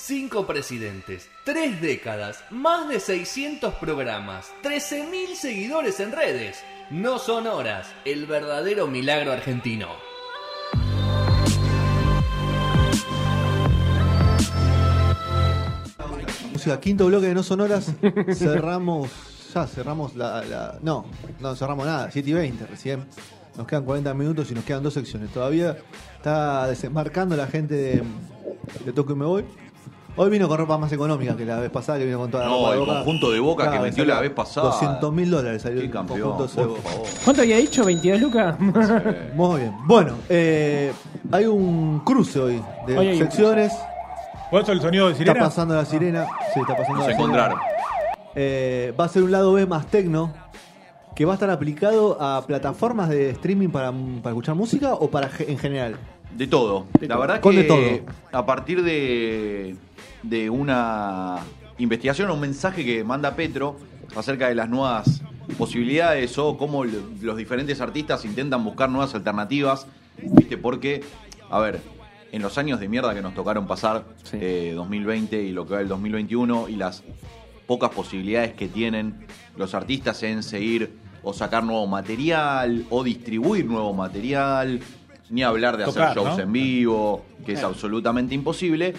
cinco presidentes, tres décadas, más de 600 programas, 13.000 seguidores en redes. No son horas, el verdadero milagro argentino. Música, quinto bloque de No Sonoras. cerramos, ya cerramos la, la- No, no cerramos nada, 7 y 20 recién. Nos quedan 40 minutos y nos quedan dos secciones. Todavía está desembarcando la gente de, de Toco y Me Voy. Hoy vino con ropa más económica que la vez pasada, que vino con toda la No, ropa de el Boca. conjunto de Boca que Claro, salió la vez pasada. 200 mil dólares salió Qué el campeón, conjunto de por Boca. favor. ¿Cuánto había dicho? ¿22 lucas? Muy bien. Bueno, eh, hay un cruce hoy de Hoy secciones. ¿Cuál es el sonido de Está sirena? pasando la sirena. Sí, está pasando Nos la encontraron. sirena. Eh, va a ser un lado B más tecno que va a estar aplicado a plataformas de streaming para, para escuchar música o para en general. De todo. la verdad Con que de todo. a partir de, de una investigación o un mensaje que manda Petro acerca de las nuevas posibilidades o cómo los diferentes artistas intentan buscar nuevas alternativas, ¿viste? Porque, a ver, en los años de mierda que nos tocaron pasar, eh, 2020 y lo que va del 2021, y las pocas posibilidades que tienen los artistas en seguir o sacar nuevo material o distribuir nuevo material, ni hablar de Tocar, hacer shows ¿no? en vivo, que es absolutamente imposible.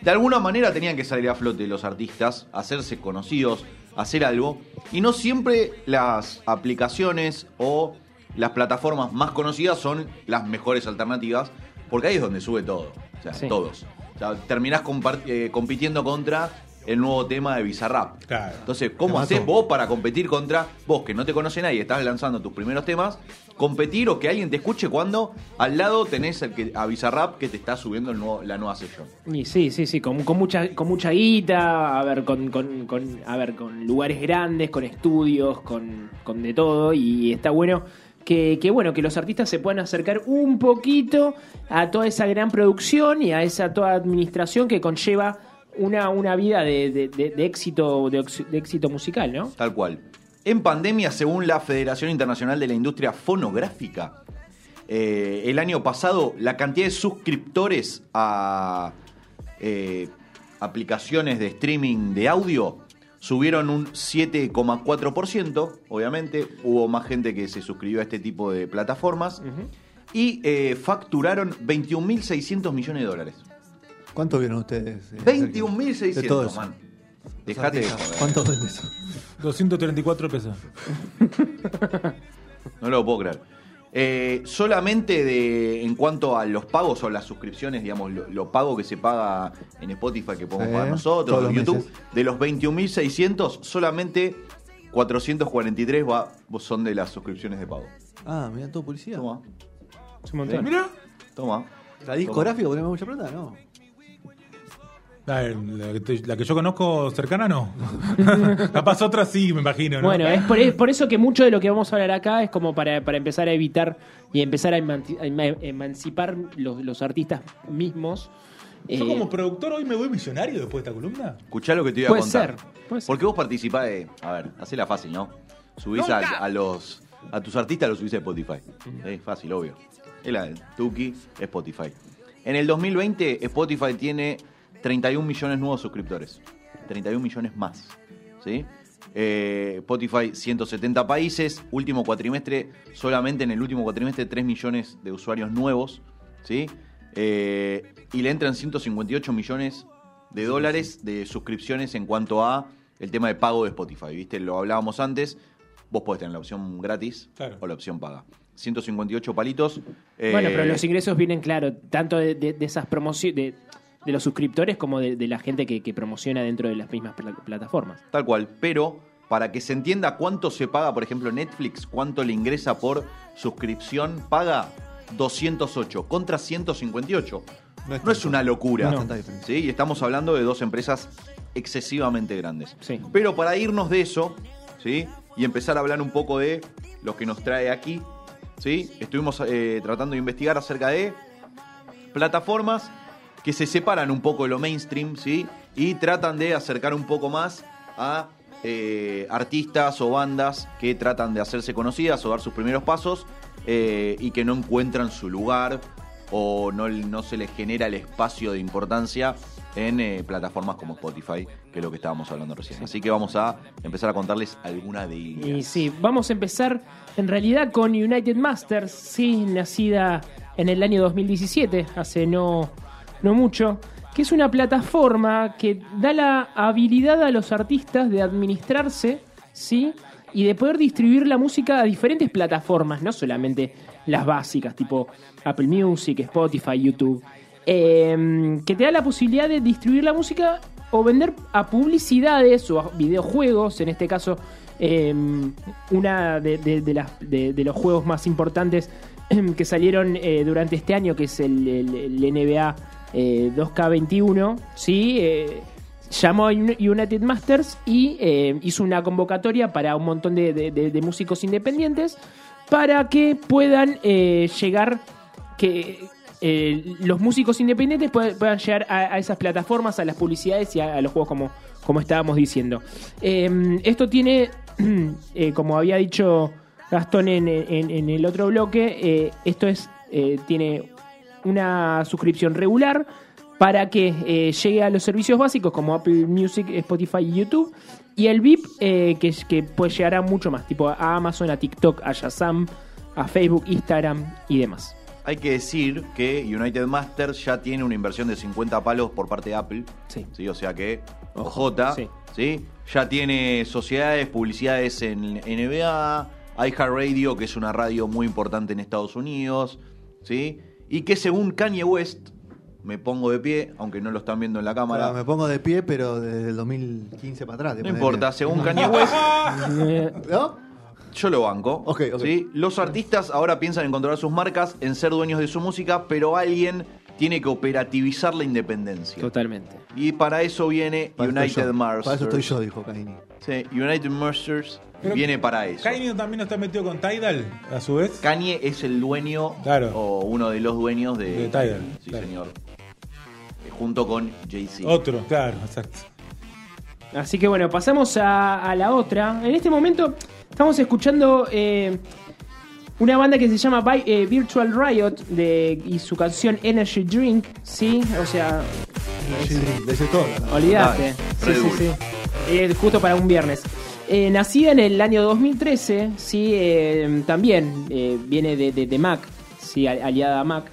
De alguna manera tenían que salir a flote los artistas, hacerse conocidos, hacer algo, y no siempre las aplicaciones o las plataformas más conocidas son las mejores alternativas, porque ahí es donde sube todo, o sea, Sí. todos. O sea, terminás eh, compitiendo contra el nuevo tema de Bizarrap. Claro. Entonces, ¿cómo haces vos para competir contra vos que no te conoce nadie, estás lanzando tus primeros temas, competir o que alguien te escuche cuando al lado tenés el que, a Bizarrap que te está subiendo el nuevo- la nueva sesión? Y sí, sí, sí, con, con mucha, con mucha guita, a ver, con, con, con- a ver, con lugares grandes, con estudios, con, con de todo, y está bueno que, que, bueno, que los artistas se puedan acercar un poquito a toda esa gran producción y a esa toda administración que conlleva una, una vida de, de- de- de éxito, de, éxito musical, ¿no? Tal cual. En pandemia, según la Federación Internacional de la Industria Fonográfica, eh, el año pasado la cantidad de suscriptores a eh, aplicaciones de streaming de audio subieron un 7,4%, obviamente. Hubo más gente que se suscribió a este tipo de plataformas. Y eh, facturaron 21.600 millones de dólares. ¿Cuánto vieron ustedes? eh, De todo 21.600, eso. man. Dejate de joder. ¿Cuánto vende eso? 234 pesos. No lo puedo creer. Eh, solamente de en cuanto a los pagos o las suscripciones, digamos, lo, lo pago que se paga en Spotify que podemos pagar nosotros, en los YouTube, meses. de los 21.600, solamente 443 va- son de las suscripciones de pago. Ah, mira, todo policía. Toma. Mira. toma. ¿La discográfica ponemos mucha plata? No. La, la la que yo conozco cercana no. Capaz otra sí, me imagino. ¿no? Bueno, es por, es por eso que mucho de lo que vamos a hablar acá es como para, para empezar a evitar y empezar a, emanci- a ema- emancipar los, los artistas mismos. Yo Eh, como productor hoy me voy millonario después de esta columna. Escuchá lo que te iba a Puede contar. ser, puede ser. Porque vos participás de. A ver, hacela fácil, ¿no? Subís a, a los. A tus artistas los subís a Spotify. Es fácil, obvio. Es la Tuki, Spotify. En el 2020, Spotify tiene 31 millones nuevos suscriptores. 31 millones más. ¿Sí? Eh, Spotify, 170 países. Último cuatrimestre, solamente en el último cuatrimestre, 3 millones de usuarios nuevos. ¿Sí? Eh, y le entran 158 millones de dólares de suscripciones en cuanto a el tema de pago de Spotify. ¿Viste? Lo hablábamos antes. Vos podés tener la opción gratis Claro. o la opción paga. 158 palitos. eh, Bueno, pero los ingresos vienen, claro, tanto de, de- de esas promociones, de, de los suscriptores como de, de la gente que, que promociona dentro de las mismas pla- plataformas. Tal cual, pero para que se entienda cuánto se paga, por ejemplo, Netflix, cuánto le ingresa por suscripción, paga 208 contra 158. No es No es una locura. No. ¿sí? Y estamos hablando de dos empresas excesivamente grandes. Sí. Pero para irnos de eso, ¿sí? Y empezar a hablar un poco de lo que nos trae aquí, ¿sí? Estuvimos eh, tratando de investigar acerca de plataformas que se separan un poco de lo mainstream, ¿sí? Y tratan de acercar un poco más a eh, artistas o bandas que tratan de hacerse conocidas o dar sus primeros pasos eh, y que no encuentran su lugar o no, no se les genera el espacio de importancia en eh, plataformas como Spotify, que es lo que estábamos hablando recién. Así que vamos a empezar a contarles alguna de ellas. Y sí, vamos a empezar en realidad con United Masters, sí, nacida en el año 2017, hace no, no mucho, que es una plataforma que da la habilidad a los artistas de administrarse, sí, y de poder distribuir la música a diferentes plataformas, no solamente las básicas, tipo Apple Music, Spotify, YouTube, eh, que te da la posibilidad de distribuir la música o vender a publicidades o a videojuegos, en este caso eh, una de, los juegos más importantes que salieron eh, durante este año, que es el NBA eh, 2K21, ¿sí? Eh, llamó a Uni- United Masters y eh, hizo una convocatoria para un montón de, músicos independientes para que puedan eh, llegar, que eh, los músicos independientes puedan, llegar a, esas plataformas, a las publicidades y a, los juegos como, como estábamos diciendo. Eh, esto tiene, eh, como había dicho Gastón en, en- el otro bloque, eh, esto es eh, tiene una suscripción regular para que eh, llegue a los servicios básicos como Apple Music, Spotify y YouTube. Y el VIP eh, que, que puede llegar a mucho más, tipo a Amazon, a TikTok, a Shazam, a Facebook, Instagram y demás. Hay que decir que United Masters ya tiene una inversión de 50 palos por parte de Apple. Sí. O sea que, OJ, Sí. sí. Ya tiene sociedades, publicidades en NBA, iHeartRadio, que es una radio muy importante en Estados Unidos, ¿sí? Y que según Kanye West, me pongo de pie, aunque no lo están viendo en la cámara, Ahora, me pongo de pie, pero desde el 2015 para atrás. no importa, según Kanye West. ¿No? yo lo banco. Ok, ok. ¿sí? Los artistas ahora piensan en controlar sus marcas, en ser dueños de su música, pero alguien tiene que operativizar la independencia. totalmente. Y para eso viene Para United. Masters. Para eso estoy yo, dijo Caini. Sí, United Masters Pero- viene para eso. Kanye también está metido con Tidal, a su vez. Kanye es el dueño Claro. o uno de los dueños de, De Tidal, Sí, claro. señor. Eh, Junto con Jay-Z. Otro, claro, exacto. Así que bueno, pasamos a, a la otra. En este momento estamos escuchando eh, una banda que se llama eh, Virtual Riot de, y su canción Energy Drink, ¿sí? O sea, de ese todo. ¿no? olvídate. Sí, sí, sí. Eh, justo para un viernes. Eh, nacida en el año 2013, sí, eh, también eh, viene de, de- de Mac, sí, al- aliada a Mac,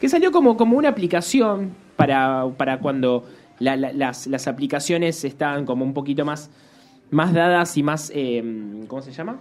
que salió como, como una aplicación para, para cuando la- la- las, las aplicaciones estaban como un poquito más, más dadas y más, eh, ¿cómo se llama?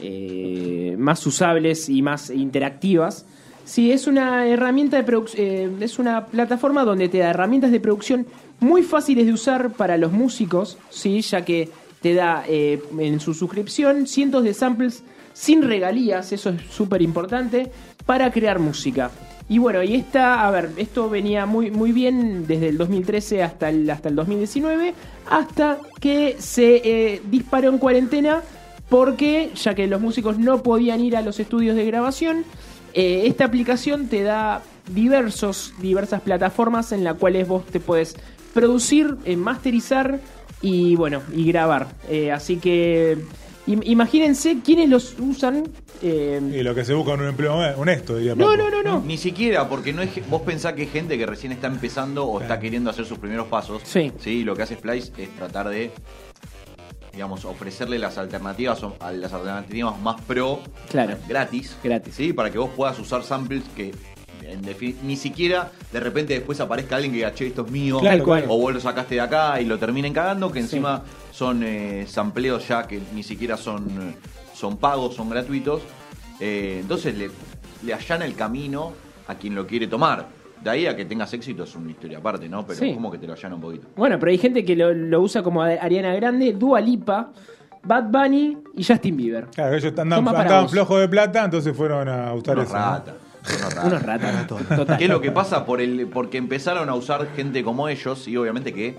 Eh, más usables y más interactivas. Sí, es una herramienta de producción, es una plataforma donde te da herramientas de producción muy fáciles de usar para los músicos, sí, ya que te da eh, en su suscripción cientos de samples sin regalías, eso es súper importante, para crear música. Y bueno, y esta, a ver, esto venía muy, muy bien desde el 2013 hasta el, hasta el 2019, hasta que se eh, disparó en cuarentena porque ya que los músicos no podían ir a los estudios de grabación, eh, esta aplicación te da diversos, diversas plataformas en las cuales vos te puedes producir, eh, masterizar y bueno, y grabar. Eh, así que im- imagínense quiénes los usan. eh, Y lo que se busca en un empleo honesto, diría no, no, no, no. Ni siquiera, porque no es ge- vos pensás que es gente que recién está empezando o está queriendo hacer sus primeros pasos. Sí. Sí, lo que hace Splice es tratar de, digamos, ofrecerle las alternativas, las alternativas más pro Claro. gratis. Gratis. Sí, para que vos puedas usar samples que en ni siquiera de repente después aparezca alguien que diga, che, esto es mío. Claro. O vos lo sacaste de acá y lo terminen cagando, que encima son eh, sampleos ya que ni siquiera son, eh, son pagos, son gratuitos. Eh, entonces le, le allana el camino a quien lo quiere tomar. De ahí a que tengas éxito es una historia aparte, ¿no? Pero Sí. como que te lo allana un poquito. Bueno, pero hay gente que lo, lo usa como Ariana Grande, Dua Lipa, Bad Bunny y Justin Bieber. Claro, ellos andaban, andaban flojos de plata, entonces fueron a usar Unos eso. ¿no? ratas. unos ratas. Unos ratas. Total. ¿Qué es lo que pasa? Por el, porque empezaron a usar gente como ellos y obviamente que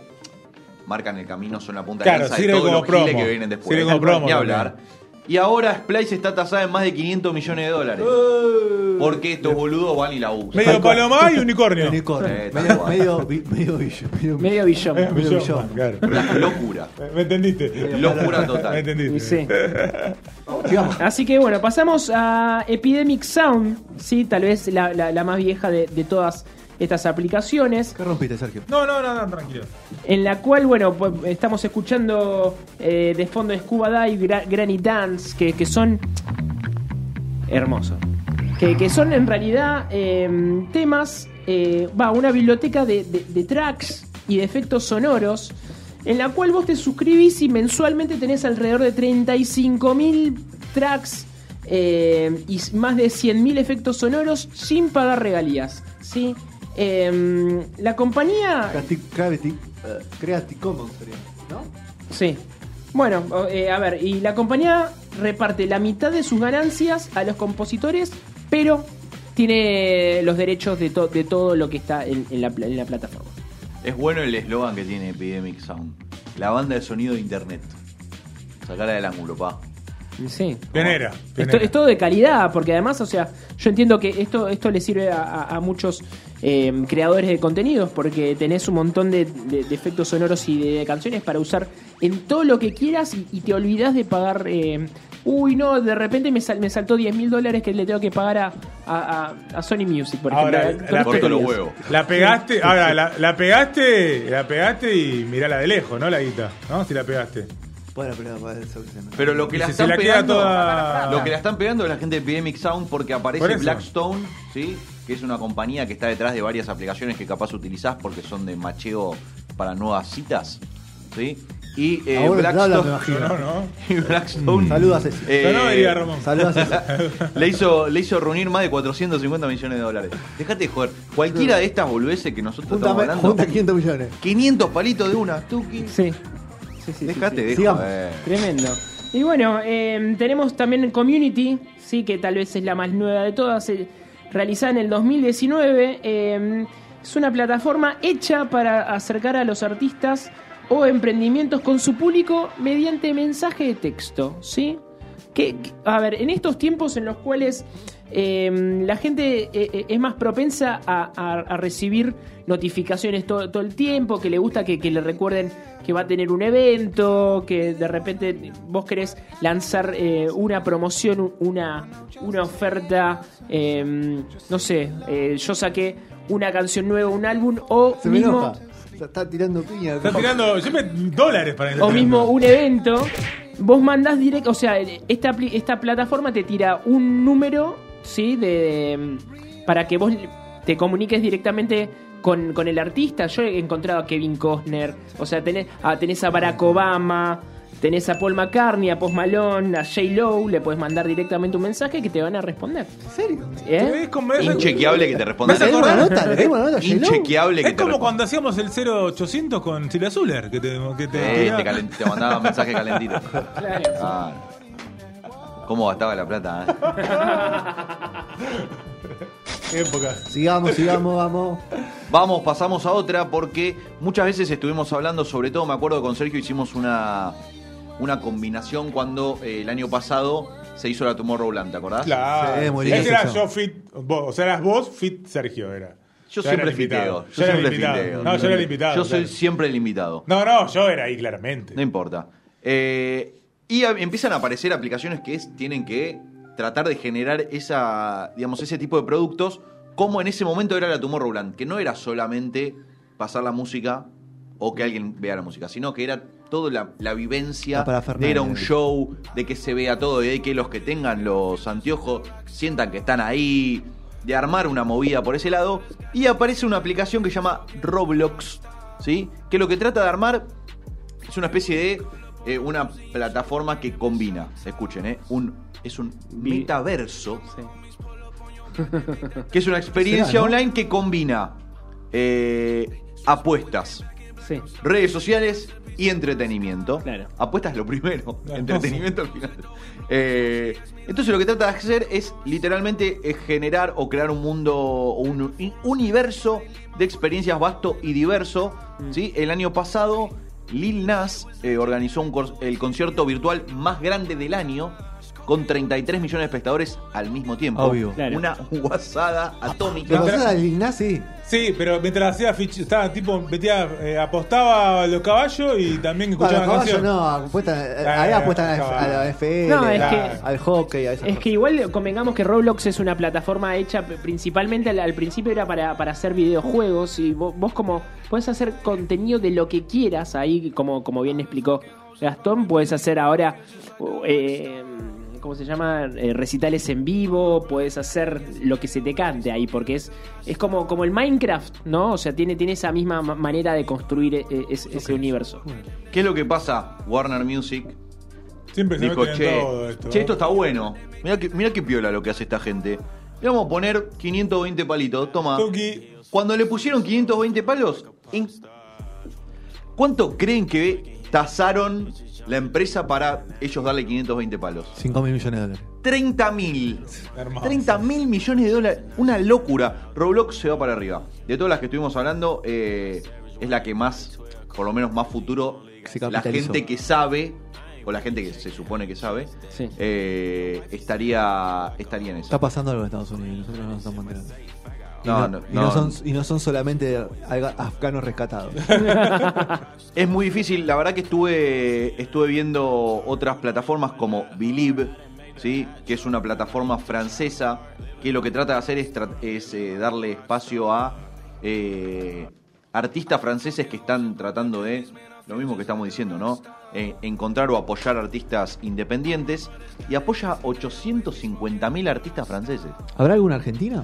marcan el camino, son la punta Claro, de lanza de todos como los giles promo. que vienen después. Sirve como promo Ni también. Y ahora Splice está tasada en más de 500 millones de dólares. Porque estos boludos van y la usan. Medio paloma y unicornio. Unicornio. Eh, tal medio, cual. medio, bi- medio billo. Medio, Medio billón. Eh, Medio billón. claro. Locura. ¿Me entendiste? Locura ¿Me total. entendiste? Y sí. Sigamos. Así que bueno, pasamos a Epidemic Sound, sí, tal vez la, la- la más vieja de, de todas estas aplicaciones, ¿Qué rompiste, Sergio? No, no, no, no, tranquilo. en la cual, bueno, pues, estamos escuchando eh, de fondo Scuba Dive, Gra- Granny Dance, que, que son hermosos. Que, que son en realidad eh, temas, eh, va, una biblioteca de, de- de tracks y de efectos sonoros, en la cual vos te suscribís y mensualmente tenés alrededor de 35.000 tracks eh, y más de 100.000 efectos sonoros sin pagar regalías. ¿sí? Em, la compañía Creative, Creative, eh, Creative Commons sería, ¿no? Sí. Bueno, eh, a ver, y la compañía reparte la mitad de sus ganancias a los compositores, pero tiene los derechos de, to- de todo lo que está en, en la, pla- en la plataforma. Es bueno el eslogan que tiene Epidemic Sound. La banda de sonido de internet. Sacarla del ángulo, pa. Sí. Pionera. Es todo de calidad, porque además, o sea, yo entiendo que esto, esto le sirve a, a- a muchos eh, creadores de contenidos, porque tenés un montón de, de- de efectos sonoros y de, canciones para usar en todo lo que quieras y, y te olvidas de pagar. eh, Uy, no, de repente me, sal- me saltó 10 mil dólares que le tengo que pagar a, a- Sony Music, por ejemplo. Ahora, Con la- Corto los huevos. La pegaste, ahora, la, la pegaste, la pegaste y mirala de lejos, ¿no? La guita, ¿no? Si la pegaste. Bueno, pero Pero lo que la si están la pegando. toda- Lo que la están pegando es la gente de Epidemic Sound porque Por aparece. Blackstone, ¿sí? Que es una compañía que está detrás de varias aplicaciones que capaz utilizás porque son de macheo para nuevas citas. ¿Sí? Y eh, Blackstone. imagino. No, no. y Blackstone. Saluda a Ceci. eh, no Ramón. A Ceci. le hizo, le hizo reunir más de 450 millones de dólares. Dejate de joder. Cualquiera de estas boludeces que nosotros estamos hablando. junta 500 millones. 500 palitos de una, Tuki. Sí. Sí, sí, de Sigamos. joder. Tremendo. Y bueno, eh, tenemos también Community, sí, que tal vez es la más nueva de todas, eh, realizada en el 2019. eh, es una plataforma hecha para acercar a los artistas o emprendimientos con su público mediante mensaje de texto, ¿sí? Que- a ver, en estos tiempos en los cuales eh, la gente eh, eh, es más propensa a, a- a recibir notificaciones todo, todo el tiempo, que le gusta que, que le recuerden que va a tener un evento, que de repente vos querés lanzar eh, una promoción, una, una oferta, eh, no sé, eh, yo saqué una canción nueva, un álbum, o Se me mismo, enoja. Se Está tirando piña. Está tirando siempre dólares para o mismo un evento, vos mandás directo, o sea, esta, esta plataforma te tira un número, ¿sí? De, para que vos te comuniques directamente con, con el artista. Yo he encontrado a Kevin Costner, o sea, tenés, ah, tenés a Barack Obama, tenés a Paul McCartney, a Post Malone, a J. Lowe, le puedes mandar directamente un mensaje que te van a responder. ¿En serio? ¿Eh? Es Inchequeable que te responda. ¿Me ¿Le hace caemos una nota? ¿Le una nota? a? Inchequeable que es te como cuando hacíamos el 0800 con Silvia Zuller, que te, que te Eh, mandaba mensaje calentito. Claro. Ah, ¿Cómo gastaba la plata? eh? épocas. Sigamos, sigamos, vamos. Vamos, pasamos a otra porque muchas veces estuvimos hablando, sobre todo me acuerdo que con Sergio hicimos una, una combinación cuando eh, el año pasado se hizo la Tomorrowland, ¿te acordás? Claro. Sí, muy Ese lindo era yo fit, vos, o sea, eras vos fit Sergio era. Yo siempre invitado. fiteo. Yo era el siempre invitado. fiteo. No, yo era el invitado. Yo soy claro. siempre el invitado. No, no, yo era ahí claramente. No importa. Eh, y a- empiezan a aparecer aplicaciones que es- tienen que tratar de generar esa, digamos, ese tipo de productos, como en ese momento era la Tomorrowland, que no era solamente pasar la música o que alguien vea la música, sino que era toda la, la vivencia de ir a un show, de que se vea todo, de que los que tengan los anteojos sientan que están ahí, de armar una movida por ese lado. Y aparece una aplicación que se llama Roblox, ¿sí? Que lo que trata de armar es una especie de eh, una plataforma que combina, escuchen, ¿eh? Un, es un metaverso, Sí. que es una experiencia Será, ¿no? online que combina eh, apuestas, Sí. redes sociales y entretenimiento. Claro. Apuestas lo primero, Claro. entretenimiento al final. Eh, entonces lo que trata de hacer es literalmente es generar o crear un mundo, un universo de experiencias vasto y diverso. Mm. ¿sí? El año pasado Lil Nas eh, organizó un el concierto virtual más grande del año con 33 millones de espectadores al mismo tiempo. Obvio. Claro. Una guasada atómica. pasa al Lil Nas, sí. Sí, pero mientras hacía fich- estaba tipo, metía, eh, apostaba a los caballos y también Bueno, escuchaba los caballos canciones. no, apuestan, Ah, ahí apuestan a, caballo. a la FL, No, es a- que- al hockey, a esas Es cosas. que igual convengamos que Roblox es una plataforma hecha principalmente al, al principio era para, para hacer videojuegos y vos, vos como puedes hacer contenido de lo que quieras ahí, como, como bien explicó Gastón, puedes hacer ahora, eh, ¿cómo se llama? Eh, recitales en vivo, puedes hacer lo que se te cante ahí, porque es, es como, como el Minecraft, ¿no? O sea, tiene, tiene esa misma ma- manera de construir eh, es- ese universo. ¿Qué es lo que pasa? Warner Music Siempre se dijo, che, todo esto. che, ¿eh? esto está bueno. Mirá que, mirá qué piola lo que hace esta gente. Le vamos a poner 520 palitos. Toma. Tuki. Cuando le pusieron 520 palos, ¿en ¿cuánto creen que tasaron la empresa para ellos darle 520 palos? 5 mil millones de dólares. 30 mil. Hermoso. 30 mil millones de dólares. Una locura. Roblox se va para arriba. De todas las que estuvimos hablando, eh, es la que más, por lo menos más futuro, la gente que sabe, o la gente que se supone que sabe, Sí. eh, estaría, estaría en eso. Está pasando algo en Estados Unidos, nosotros no nos estamos enterando. Y No, no, no, y no son, y no son solamente afganos rescatados. Es muy difícil, la verdad que estuve, estuve viendo otras plataformas como Believe, ¿sí? que es una plataforma francesa, que lo que trata de hacer es, es, eh, darle espacio a eh, artistas franceses que están tratando de, lo mismo que estamos diciendo, ¿no? Eh, encontrar o apoyar artistas independientes y apoya 850.000 artistas franceses. ¿Habrá alguna argentina?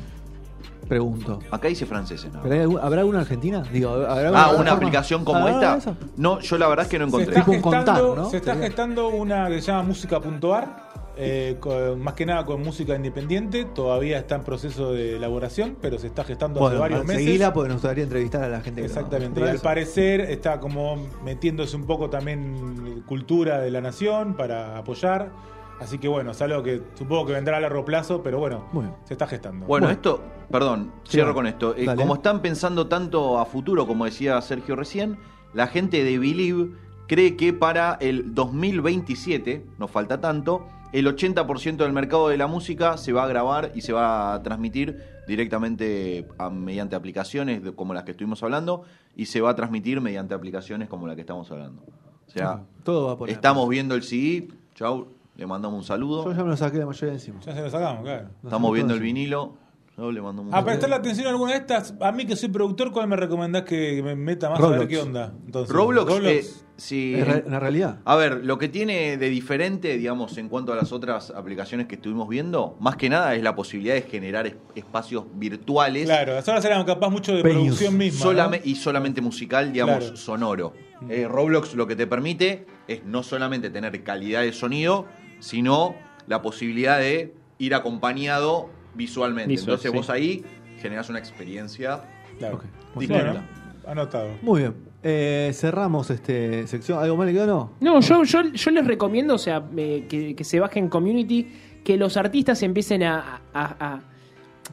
Pregunto. Acá dice franceses, ¿no? ¿Pero hay algún- ¿Habrá alguna argentina? Digo, ¿habrá Ah, una aplicación como Ah, esta. eso. No, yo la verdad es que no Se encontré. está, Tipo un gestando, contar, ¿no? se está gestando una que se llama música.ar, eh, con- más que nada con música independiente. Todavía está en proceso de elaboración, pero se está gestando Bueno, hace varios meses. seguila porque nos gustaría entrevistar a la gente que Exactamente, y al parecer está como metiéndose un poco también cultura de la nación para apoyar. Así que bueno, es algo que supongo que vendrá a largo plazo, pero bueno, se está gestando. Bueno, Bueno. esto, perdón, Sí, cierro con esto. Eh, como están pensando tanto a futuro, como decía Sergio recién, la gente de Believe cree que para el 2027, nos falta tanto, el 80% del mercado de la música se va a grabar y se va a transmitir directamente a- mediante aplicaciones de- como las que estuvimos hablando y se va a transmitir mediante aplicaciones como la que estamos hablando. O sea, Todo va por ahí. estamos viendo el CD, chau, le mandamos un saludo. Yo ya me lo saqué la mayoría de encima. Ya se lo sacamos, claro. Estamos viendo el encima. vinilo, chau, le mandamos un A saludo. prestarle atención a alguna de estas, a mí que soy productor, ¿cuál me recomendás que me meta más a Roblox. ver qué onda? Entonces, Roblox, eh, sí. Es re- una realidad. A ver, lo que tiene de diferente, digamos, en cuanto a las otras aplicaciones que estuvimos viendo, más que nada es la posibilidad de generar es- espacios virtuales Claro, las horas eran capaz mucho de Venues. producción misma. ¿no? solame- y solamente musical, digamos, Claro. sonoro. Eh, Roblox lo que te permite es no solamente tener calidad de sonido, sino la posibilidad de ir acompañado visualmente. Visual, Entonces sí. vos ahí generás una experiencia Claro. Ok. distinta. Bueno, anotado. Muy bien. Eh, cerramos este sección. ¿Algo más le quedó no? No, yo, yo, yo les recomiendo, o sea, eh, que, que se bajen community, que los artistas empiecen a, a- a-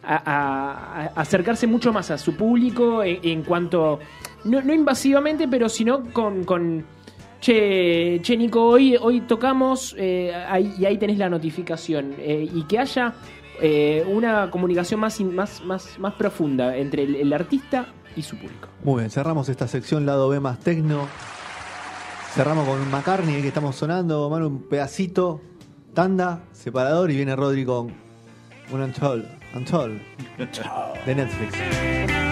a- a- a acercarse mucho más a su público en, en cuanto, no, no invasivamente, pero sino con, con che, che Nico, hoy, hoy tocamos eh, ahí- y ahí tenés la notificación. eh, y que haya eh, una comunicación más, más, más, más profunda entre el, el artista y su público. Muy bien, cerramos esta sección lado B más tecno. Cerramos con McCartney que estamos sonando, mano, un pedacito, tanda, separador y viene Rodri con un Untold, Untold de Netflix.